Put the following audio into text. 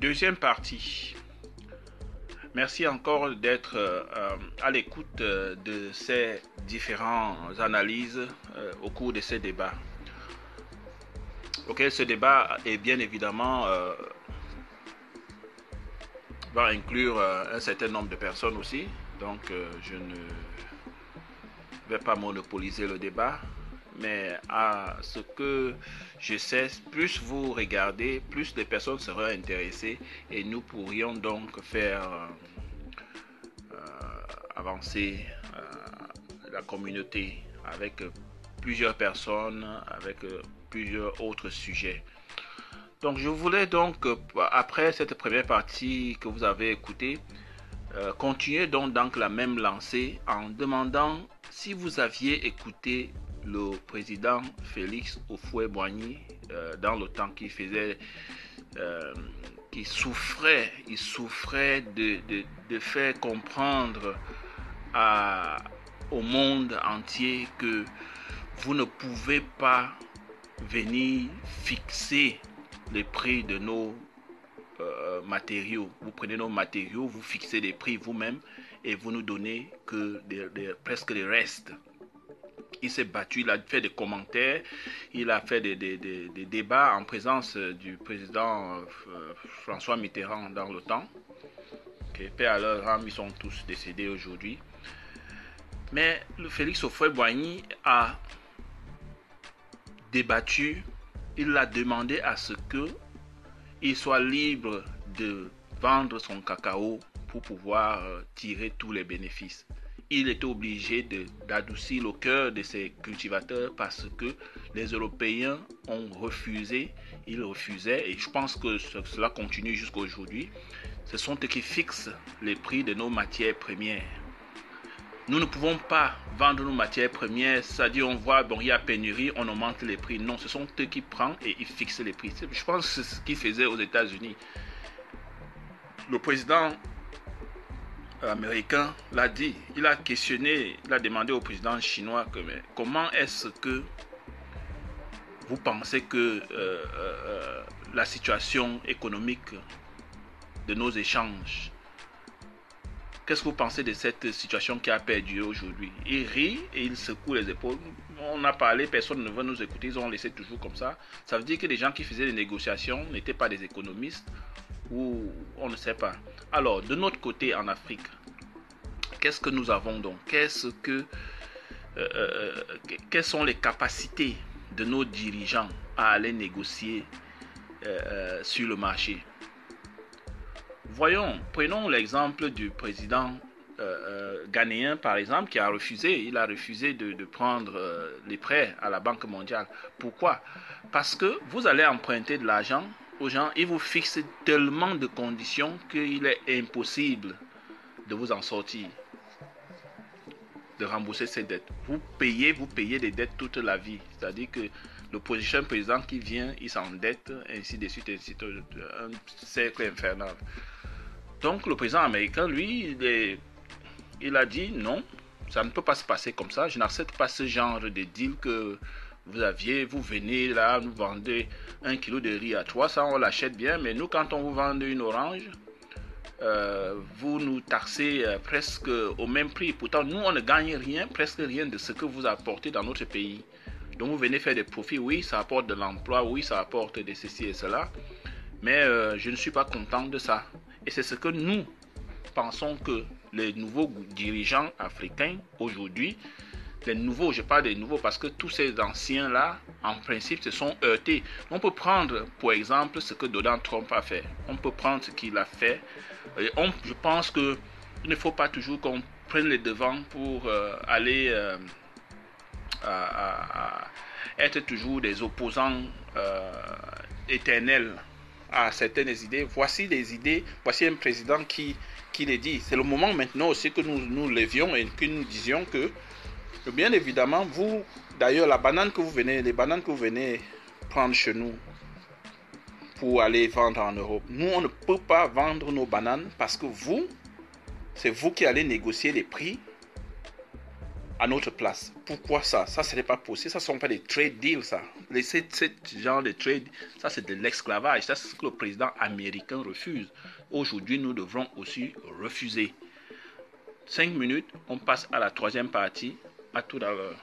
Deuxième partie. Merci encore d'être euh, à l'écoute de ces différentes analyses au cours de ces débats. Ok, ce débat est bien évidemment va inclure un certain nombre de personnes aussi. Donc, je ne vais pas monopoliser le débat mais à ce que je sais, plus vous regardez, plus les personnes seront intéressées et nous pourrions donc faire euh, avancer euh, la communauté avec plusieurs personnes, avec plusieurs autres sujets. Donc je voulais donc, après cette première partie que vous avez écoutée, euh, continuer donc la même lancée en demandant si vous aviez écouté le président Félix Houphouët-Boigny euh, dans le temps qui faisait, euh, souffrait, il souffrait de, faire comprendre au monde entier que vous ne pouvez pas venir fixer les prix de nos euh, matériaux. Vous prenez nos matériaux, vous fixez les prix vous-même et vous nous donnez que presque les restes il s'est battu, il a fait des commentaires, il a fait des, débats en présence du président euh, François Mitterrand dans temps. Okay. Ils sont tous décédés aujourd'hui. Mais le Félix Houphouët-Boigny a débattu, il a demandé à ce que il soit libre de vendre son cacao pour pouvoir euh, tirer tous les bénéfices il était obligé d'adoucir le cœur de ses cultivateurs parce que les Européens ont refusé, ils refusaient, et je pense que cela continue jusqu'à aujourd'hui. Ce sont eux qui fixent les prix de nos matières premières. Nous ne pouvons pas vendre nos matières premières, c'est-à-dire on voit, bon, il y a pénurie, on augmente les prix. Non, ce sont eux qui prennent et ils fixent les prix. Je pense que c'est ce qu'ils faisaient aux États-Unis. Le président américain l'a dit. Il a questionné, il a demandé au président chinois comment est-ce que vous pensez que euh, euh, la situation économique de nos échanges, qu'est-ce que vous pensez de cette situation qui a perdu aujourd'hui? Il rit et il secoue les épaules. On a parlé, personne ne veut nous écouter, ils ont laissé toujours comme ça. Ça veut dire que les gens qui faisaient les négociations n'étaient pas des économistes ou on ne sait pas. Alors, de notre côté en Afrique, qu'est-ce que nous avons donc? Qu'est-ce que, euh, euh, Quelles sont les capacités de nos dirigeants à aller négocier euh, sur le marché? Voyons, prenons l'exemple du président ghanéen, par exemple, qui a refusé, il a refusé de prendre les prêts à la Banque mondiale. Pourquoi? Parce que vous allez emprunter de l'argent aux gens, ils vous fixent tellement de conditions qu'il est impossible de vous en sortir, de rembourser ces dettes. Vous payez, vous payez des dettes toute la vie. C'est-à-dire que le prochain président qui vient, il s'endette, ainsi de suite, ainsi de suite, un cercle infernal. Donc le président américain, lui, il, il a dit non, ça ne peut pas se passer comme ça. Je n'accepte pas ce genre de deal que vous venez là, nous vendez un kilo de riz à 300, on l'achète bien, mais nous, quand on vous vend une orange, euh, vous nous taxez euh, presque au même prix. Pourtant, nous, on ne gagne rien, presque rien de ce que vous apportez dans notre pays. Donc, vous venez faire des profits, oui, ça apporte de l'emploi, oui, ça apporte de ceci et cela, mais euh, je ne suis pas content de ça. Et c'est ce que nous pensons que les nouveaux dirigeants africains aujourd'hui les nouveaux, je parle des nouveaux parce que tous ces anciens-là, en principe, se sont heurtés. On peut prendre, pour exemple, ce que Donald Trump a fait. On peut prendre ce qu'il a fait. Et je pense que il ne faut pas toujours qu'on prenne les devants pour euh, aller euh, être toujours des opposants euh, éternels à certaines idées. Voici des idées, voici un président qui, qui les dit. C'est le moment maintenant aussi que nous nous levions et que nous disions que Bien évidemment, vous, d'ailleurs, la banane que vous venez, les bananes que vous venez prendre chez nous pour aller vendre en Europe, nous, on ne peut pas vendre nos bananes parce que vous, c'est vous qui allez négocier les prix à notre place. Pourquoi ça? Ça, ce n'est pas possible. Ça, ne sont pas des trade deals, ça. Ce genre de trade, ça, c'est de l'esclavage. Ça, c'est ce que le président américain refuse. Aujourd'hui, nous devrons aussi refuser. Cinq minutes, on passe à la troisième partie. À tout à l'heure.